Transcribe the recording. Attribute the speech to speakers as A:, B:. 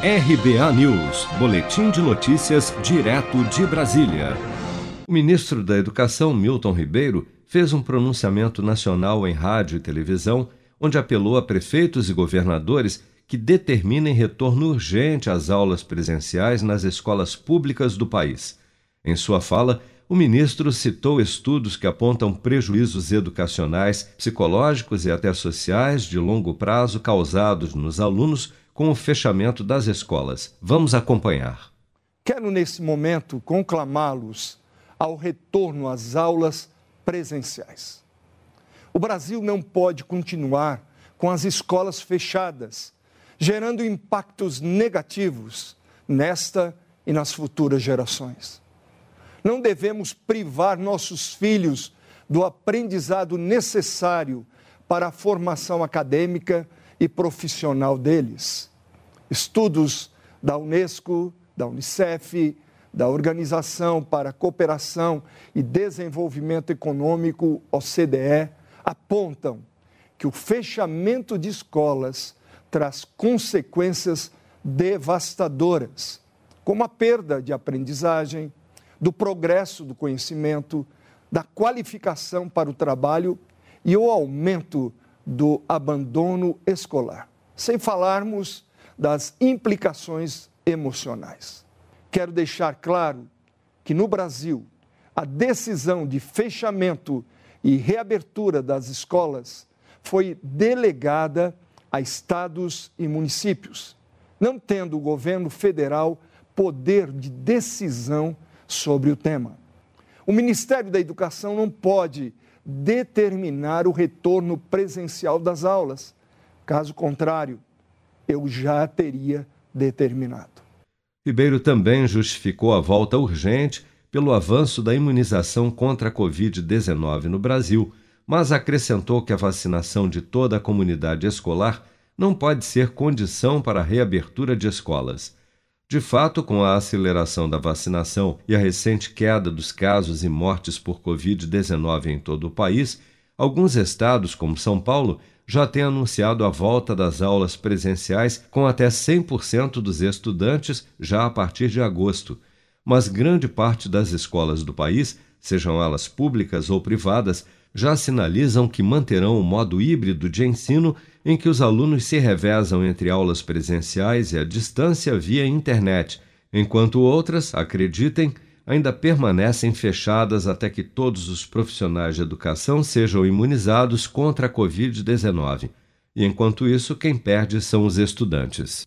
A: RBA News, Boletim de Notícias, direto de Brasília. O ministro da Educação, Milton Ribeiro, fez um pronunciamento nacional em rádio e televisão, onde apelou a prefeitos e governadores que determinem retorno urgente às aulas presenciais nas escolas públicas do país. Em sua fala, o ministro citou estudos que apontam prejuízos educacionais, psicológicos e até sociais de longo prazo causados nos alunos com o fechamento das escolas. Vamos acompanhar.
B: Quero, nesse momento, conclamá-los ao retorno às aulas presenciais. O Brasil não pode continuar com as escolas fechadas, gerando impactos negativos nesta e nas futuras gerações. Não devemos privar nossos filhos do aprendizado necessário para a formação acadêmica e profissional deles. Estudos da Unesco, da Unicef, da Organização para a Cooperação e Desenvolvimento Econômico, OCDE, apontam que o fechamento de escolas traz consequências devastadoras, como a perda de aprendizagem, do progresso do conhecimento, da qualificação para o trabalho e o aumento do abandono escolar. Sem falarmos das implicações emocionais. Quero deixar claro que no Brasil, a decisão de fechamento e reabertura das escolas foi delegada a estados e municípios, não tendo o governo federal poder de decisão sobre o tema. O Ministério da Educação não pode determinar o retorno presencial das aulas. Caso contrário, eu já teria determinado.
A: Ribeiro também justificou a volta urgente pelo avanço da imunização contra a Covid-19 no Brasil, mas acrescentou que a vacinação de toda a comunidade escolar não pode ser condição para a reabertura de escolas. De fato, com a aceleração da vacinação e a recente queda dos casos e mortes por Covid-19 em todo o país, alguns estados, como São Paulo, já têm anunciado a volta das aulas presenciais com até 100% dos estudantes já a partir de agosto. Mas grande parte das escolas do país, sejam elas públicas ou privadas, já sinalizam que manterão o modo híbrido de ensino em que os alunos se revezam entre aulas presenciais e à distância via internet, enquanto outras, acreditem, ainda permanecem fechadas até que todos os profissionais de educação sejam imunizados contra a Covid-19. E enquanto isso, quem perde são os estudantes.